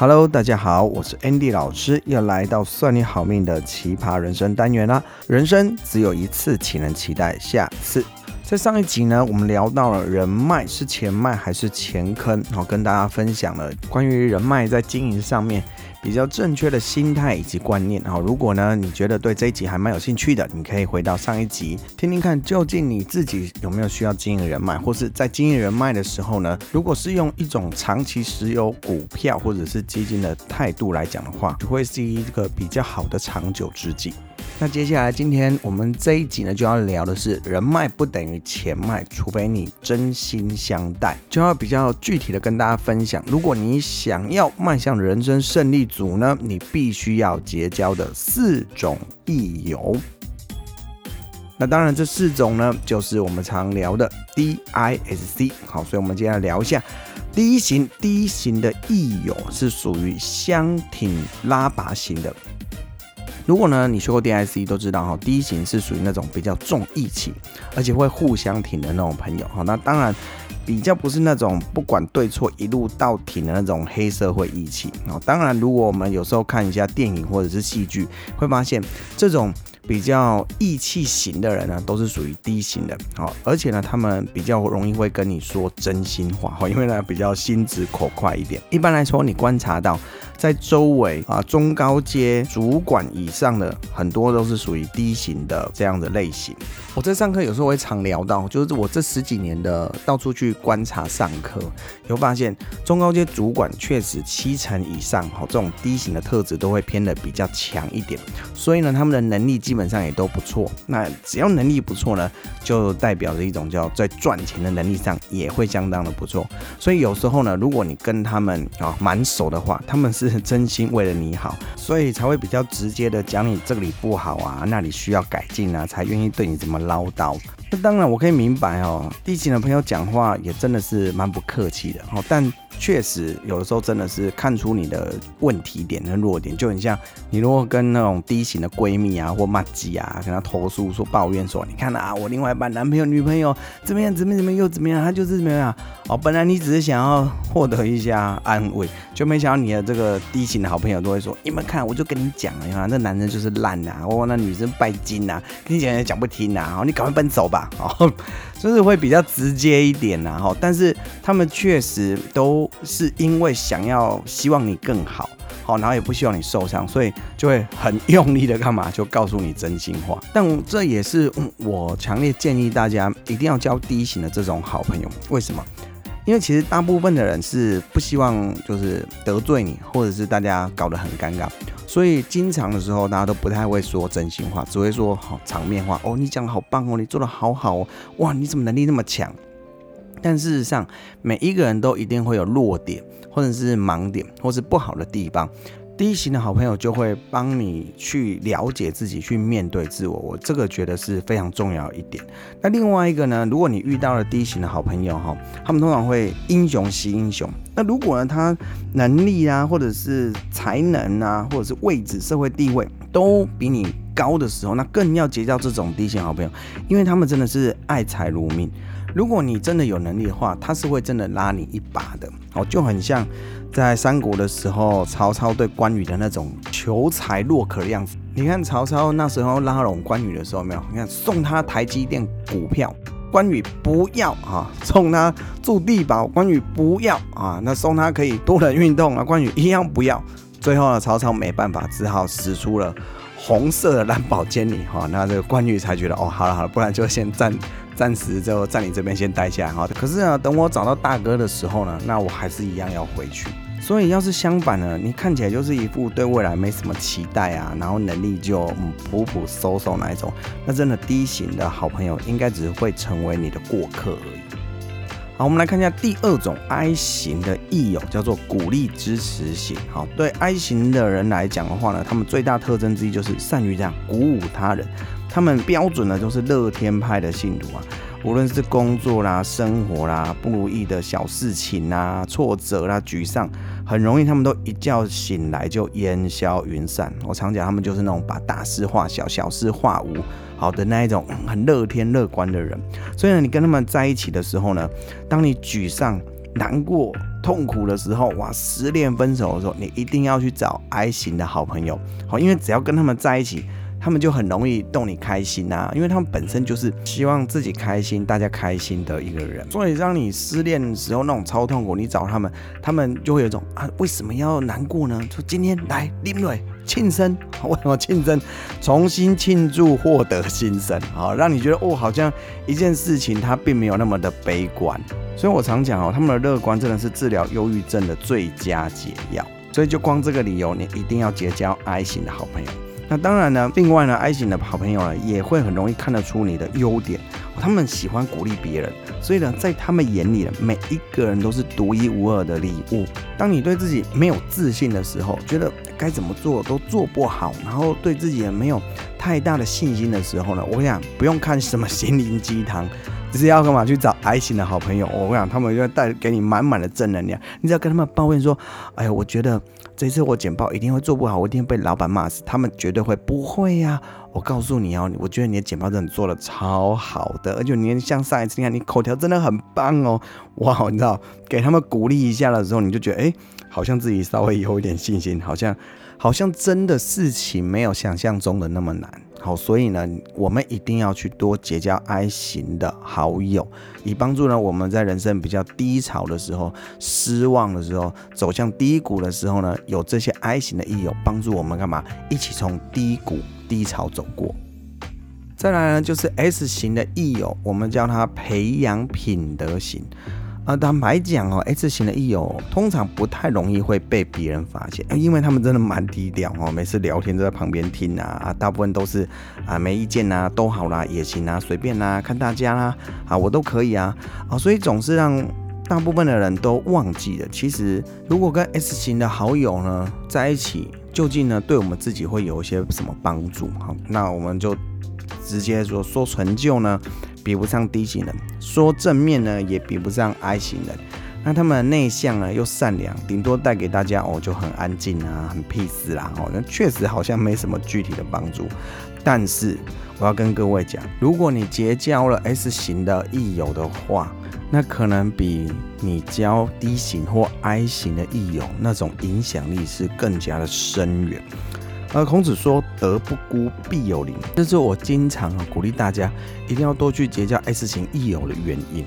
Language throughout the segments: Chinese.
Hello，大家好，我是 Andy 老师，又来到算你好命的奇葩人生单元啦。人生只有一次，岂能期待下次？在上一集呢，我们聊到了人脉是钱脉还是钱坑，然后跟大家分享了关于人脉在经营上面比较正确的心态以及观念。好，如果呢你觉得对这一集还蛮有兴趣的，你可以回到上一集听听看，究竟你自己有没有需要经营人脉，或是在经营人脉的时候呢，如果是用一种长期持有股票或者是基金的态度来讲的话，就会是一个比较好的长久之计。那接下来，今天我们这一集呢，就要聊的是人脉不等于钱脉，除非你真心相待，就要比较具体的跟大家分享。如果你想要迈向人生胜利组呢，你必须要结交的四种益友。那当然，这四种呢，就是我们常聊的 DISC。好，所以我们今天来聊一下第一型。第一型的益友是属于箱挺拉拔型的。如果呢，你学过 D I C 都知道哈，，D 型是属于那种比较重义气，而且会互相挺的那种朋友哈。那当然比较不是那种不管对错一路到挺的那种黑社会义气哦。当然，如果我们有时候看一下电影或者是戏剧，会发现这种。比较义气型的人呢，都是属于 D 型的，好，而且呢，他们比较容易会跟你说真心话，哈，因为呢比较心直口快一点。一般来说，你观察到在周围啊中高阶主管以上的很多都是属于 D 型的这样的类型。我在上课有时候会常聊到，就是我这十几年的到处去观察上课，有发现中高阶主管确实七成以上，哈，这种 D 型的特质都会偏的比较强一点，所以呢，他们的能力基本。上也都不错，那只要能力不错呢，就代表着一种叫在赚钱的能力上也会相当的不错。所以有时候呢，如果你跟他们啊蛮熟的话，他们是真心为了你好，所以才会比较直接的讲你这里不好啊，那里需要改进啊，才愿意对你这么唠叨。那当然我可以明白哦低型的朋友讲话也真的是蛮不客气的哦，但。确实，有的时候真的是看出你的问题点跟弱点，就很像你如果跟那种低型的闺蜜啊或骂鸡啊，跟她投诉说抱怨说，你看啊，我另外一半男朋友女朋友怎么样怎么怎么又怎么样，他就是怎么样哦。本来你只是想要获得一下安慰，就没想到你的这个低型的好朋友都会说，你们看，我就跟你讲了呀，那男人就是烂呐，哦，那女生拜金呐，跟你讲也讲不听呐，哦，你赶快奔走吧，哦，就是会比较直接一点呐，哈，但是他们确实都。是因为想要希望你更好，好，然后也不希望你受伤，所以就会很用力的干嘛，就告诉你真心话。但这也是我强烈建议大家一定要交低型的这种好朋友。为什么？因为其实大部分的人是不希望就是得罪你，或者是大家搞得很尴尬，所以经常的时候大家都不太会说真心话，只会说好场面话。哦，你讲的好棒哦，你做的好好哦，哇，你怎么能力那么强？但事实上，每一个人都一定会有弱点，或者是盲点，或是不好的地方。D 型的好朋友就会帮你去了解自己，去面对自我。我这个觉得是非常重要一点。那另外一个呢，如果你遇到了 D 型的好朋友哈，他们通常会英雄惜英雄。那如果呢，他能力啊，或者是才能啊，或者是位置、社会地位都比你高的时候，那更要结交这种 D 型好朋友，因为他们真的是爱财如命。如果你真的有能力的话，他是会真的拉你一把的。哦，就很像在三国的时候，曹操对关羽的那种求财若渴的样子。你看曹操那时候拉拢关羽的时候，没有？你看送他台积电股票，关羽不要啊；送他住地堡，关羽不要啊；那送他可以多人运动啊，关羽一样不要。最后呢，曹操没办法，只好使出了红色的蓝宝坚尼哈。那这个关羽才觉得哦，好了好了，不然就先暂。暂时就在你这边先待下来哈，可是呢，等我找到大哥的时候呢，那我还是一样要回去。所以要是相反呢，你看起来就是一副对未来没什么期待啊，然后能力就嗯普普嗖嗖那一种，那真的 D 型的好朋友应该只会成为你的过客而已。好，我们来看一下第二种 I 型的益友，叫做鼓励支持型。好，对 I 型的人来讲的话呢，他们最大特征之一就是善于这样鼓舞他人。他们标准呢，就是乐天派的信徒啊，无论是工作啦、生活啦、不如意的小事情啊、挫折啦、沮丧，很容易他们都一觉醒来就烟消云散。我常讲，他们就是那种把大事化小、小事化无，好的那一种很乐天乐观的人。所以呢，你跟他们在一起的时候呢，当你沮丧、难过、痛苦的时候，哇，失恋、分手的时候，你一定要去找 I 型的好朋友，好，因为只要跟他们在一起。他们就很容易逗你开心呐、啊，因为他们本身就是希望自己开心、大家开心的一个人。所以让你失恋的时候那种超痛苦，你找他们，他们就会有一种啊，为什么要难过呢？说今天来林瑞庆生，为什么庆生？重新庆祝获得新生，好，让你觉得哦，好像一件事情它并没有那么的悲观。所以我常讲哦，他们的乐观真的是治疗忧郁症的最佳解药。所以就光这个理由，你一定要结交 I 型的好朋友。那当然呢，另外呢，I 型的好朋友呢，也会很容易看得出你的优点，他们喜欢鼓励别人，所以呢，在他们眼里呢，每一个人都是独一无二的礼物。当你对自己没有自信的时候，觉得该怎么做都做不好，然后对自己也没有太大的信心的时候呢，我想不用看什么心灵鸡汤。只是要干嘛？去找 I 型的好朋友，我想，他们就会带给你满满的正能量。你只要跟他们抱怨说：“哎呀，我觉得这次我简报一定会做不好，我一定被老板骂死。”他们绝对会不会呀？我告诉你哦，我觉得你的简报真的做的超好的，而且你像上一次，你看你口条真的很棒哦，哇！你知道，给他们鼓励一下的时候，你就觉得哎，好像自己稍微有一点信心，好像好像真的事情没有想象中的那么难。好，所以呢，我们一定要去多结交 I 型的好友，以帮助呢我们在人生比较低潮的时候、失望的时候、走向低谷的时候呢，有这些 I 型的益友帮助我们干嘛？一起从低谷、低潮走过。再来呢，就是 S 型的益友，我们叫它培养品德型。啊，坦白讲哦，S 型的益友通常不太容易会被别人发现，因为他们真的蛮低调哦，每次聊天都在旁边听啊，大部分都是啊没意见呐，都好啦，也行啊，随便啦，看大家啦，啊我都可以啊，啊所以总是让大部分的人都忘记了，其实如果跟 S 型的好友呢在一起，究竟呢对我们自己会有一些什么帮助？好，那我们就直接说说成就呢。比不上 D 型人，说正面呢也比不上 I 型人。那他们内向呢又善良，顶多带给大家哦就很安静啊，很 peace 啦哦，那确实好像没什么具体的帮助。但是我要跟各位讲，如果你结交了 S 型的益友的话，那可能比你交 D 型或 I 型的益友那种影响力是更加的深远。而孔子说：“德不孤，必有邻。”这是我经常鼓励大家一定要多去结交 S 型益友的原因。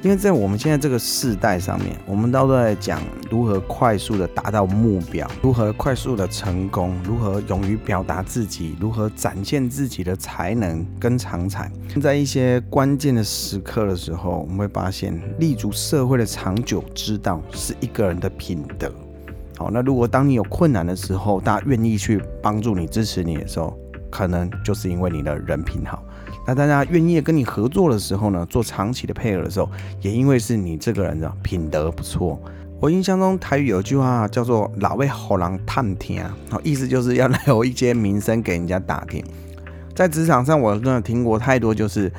因为在我们现在这个世代上面，我们都在讲如何快速的达到目标，如何快速的成功，如何勇于表达自己，如何展现自己的才能跟长才。在一些关键的时刻的时候，我们会发现，立足社会的长久之道是一个人的品德。好，那如果当你有困难的时候，大家愿意去帮助你、支持你的时候，可能就是因为你的人品好。那大家愿意跟你合作的时候呢，做长期的配合的时候，也因为是你这个人的品德不错。我印象中台语有句话叫做“老为好人探听”，好，意思就是要留一些名声给人家打听。在职场上，我真的听过太多，就是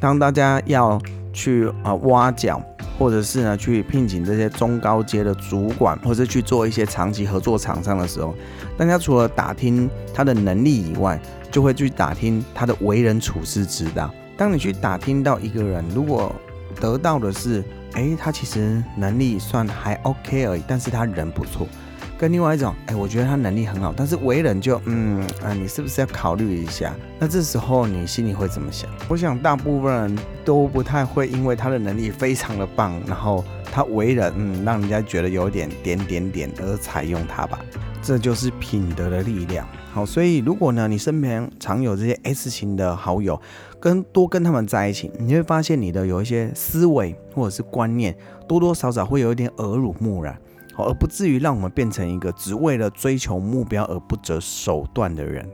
当大家要去啊挖角。或者是呢，去聘请这些中高阶的主管，或者是去做一些长期合作厂商的时候，大家除了打听他的能力以外，就会去打听他的为人处事之道。当你去打听到一个人，如果得到的是，诶，他其实能力算还 OK 而已，但是他人不错。跟另外一种，哎，我觉得他能力很好，但是为人就，嗯啊，你是不是要考虑一下？那这时候你心里会怎么想？我想大部分人都不太会因为他的能力非常的棒，然后他为人，嗯，让人家觉得有点点点点而采用他吧。这就是品德的力量。好，所以如果呢，你身边常有这些 S 型的好友，跟多跟他们在一起，你会发现你的有一些思维或者是观念，多多少少会有一点耳濡目染。而不至于让我们变成一个只为了追求目标而不择手段的人。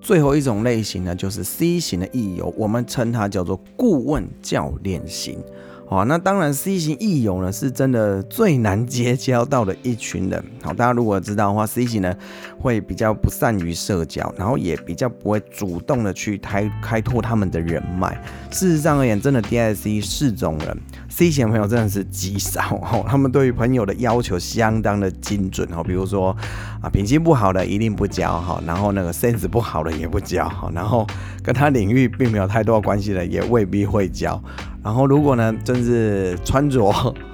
最后一种类型呢，就是 C 型的益友，我们称它叫做顾问教练型。好，那当然 C 型益友呢，是真的最难结交到的一群人。好，大家如果知道的话，C 型呢会比较不善于社交，然后也比较不会主动的去开开拓他们的人脉。事实上而言，真的 D、I、C 四种人。C 型朋友真的是极少哦，他们对于朋友的要求相当的精准哦，比如说啊，品性不好的一定不交哈，然后那个 sense 不好的也不交哈，然后跟他领域并没有太多关系的也未必会交。然后如果呢，真是穿着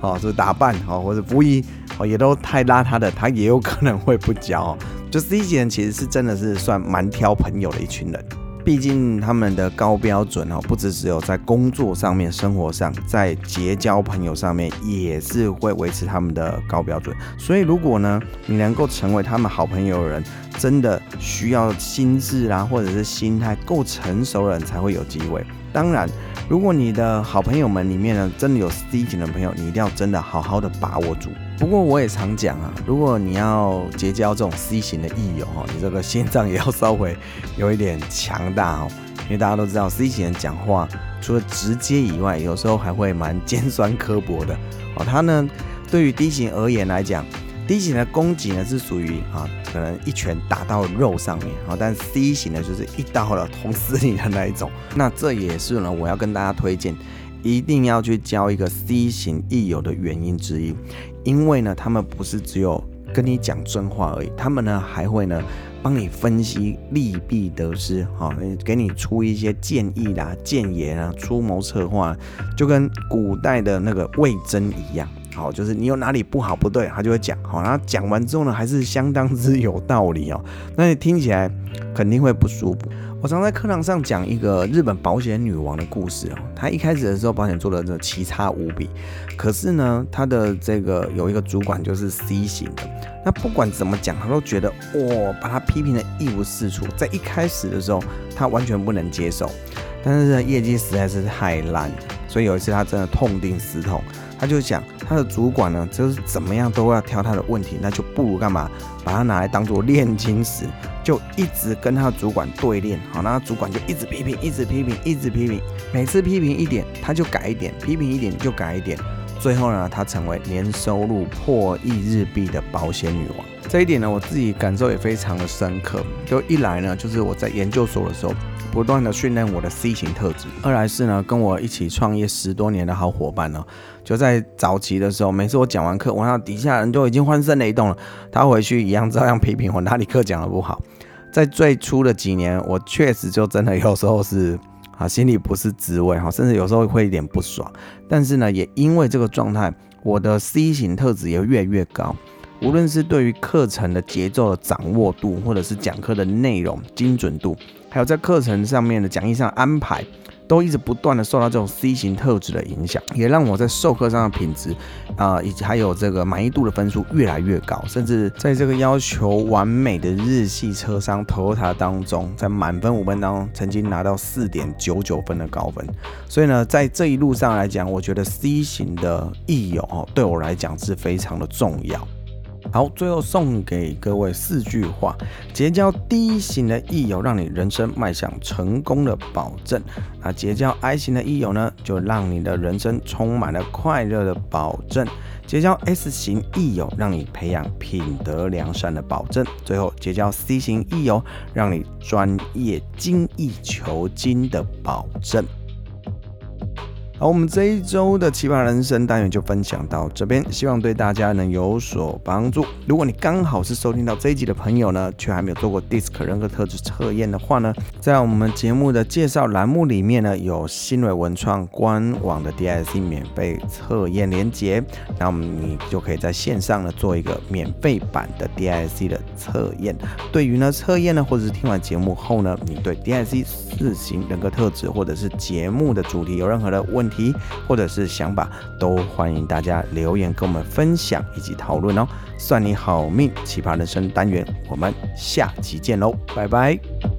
哦，就是打扮哦，或者服仪哦，也都太邋遢的，他也有可能会不交。就 C 型人其实是真的是算蛮挑朋友的一群人。毕竟他们的高标准哦，不只只有在工作上面、生活上，在结交朋友上面也是会维持他们的高标准。所以，如果呢，你能够成为他们好朋友的人，真的需要心智啊，或者是心态够成熟的人才会有机会。当然，如果你的好朋友们里面呢，真的有 C 型的朋友，你一定要真的好好的把握住。不过我也常讲啊，如果你要结交这种 C 型的益友哈，你这个心脏也要稍微有一点强大哦，因为大家都知道 C 型人讲话除了直接以外，有时候还会蛮尖酸刻薄的哦。他呢，对于 D 型而言来讲。D 型的攻击呢是属于啊，可能一拳打到肉上面啊，但 C 型呢就是一刀了捅死你的那一种。那这也是呢，我要跟大家推荐，一定要去交一个 C 型益友的原因之一，因为呢，他们不是只有跟你讲真话而已，他们呢还会呢帮你分析利弊得失，哈，给你出一些建议啦、建言啊、出谋策划，就跟古代的那个魏征一样。好，就是你有哪里不好不对，他就会讲。好，然后讲完之后呢，还是相当之有道理哦。那你听起来肯定会不舒服。我常在课堂上讲一个日本保险女王的故事哦。她一开始的时候，保险做的这奇差无比，可是呢，她的这个有一个主管就是 C 型的。那不管怎么讲，她都觉得哇，把她批评的一无是处。在一开始的时候，她完全不能接受，但是呢，业绩实在是太烂，所以有一次她真的痛定思痛。他就讲，他的主管呢，就是怎么样都要挑他的问题，那就不如干嘛，把他拿来当做炼金石，就一直跟他的主管对练。好，那主管就一直批评，一直批评，一直批评，每次批评一点，他就改一点，批评一点就改一点，最后呢，他成为年收入破亿日币的保险女王。这一点呢，我自己感受也非常的深刻。就一来呢，就是我在研究所的时候。不断的训练我的 C 型特质。二来是呢，跟我一起创业十多年的好伙伴呢，就在早期的时候，每次我讲完课，我那底下人都已经欢声雷动了，他回去一样照样批评我哪里课讲的不好。在最初的几年，我确实就真的有时候是啊，心里不是滋味哈，甚至有时候会有点不爽。但是呢，也因为这个状态，我的 C 型特质也越来越高。无论是对于课程的节奏的掌握度，或者是讲课的内容精准度，还有在课程上面的讲义上安排，都一直不断的受到这种 C 型特质的影响，也让我在授课上的品质啊，以及还有这个满意度的分数越来越高，甚至在这个要求完美的日系车商 Toyota 当中，在满分五分当中，曾经拿到四点九九分的高分。所以呢，在这一路上来讲，我觉得 C 型的益友哦，对我来讲是非常的重要。好，最后送给各位四句话：结交 D 型的益友，让你人生迈向成功的保证；那结交 I 型的益友呢，就让你的人生充满了快乐的保证；结交 S 型益友，让你培养品德良善的保证；最后结交 C 型益友，让你专业精益求精的保证。好，我们这一周的奇葩人生单元就分享到这边，希望对大家能有所帮助。如果你刚好是收听到这一集的朋友呢，却还没有做过 DISC 人格特质测验的话呢，在我们节目的介绍栏目里面呢，有新蕊文创官网的 DISC 免费测验连接，那么你就可以在线上呢做一个免费版的 DISC 的测验。对于呢测验呢，或者是听完节目后呢，你对 DISC 四型人格特质或者是节目的主题有任何的问题，题或者是想法，都欢迎大家留言跟我们分享以及讨论哦。算你好命，奇葩人生单元，我们下期见喽，拜拜。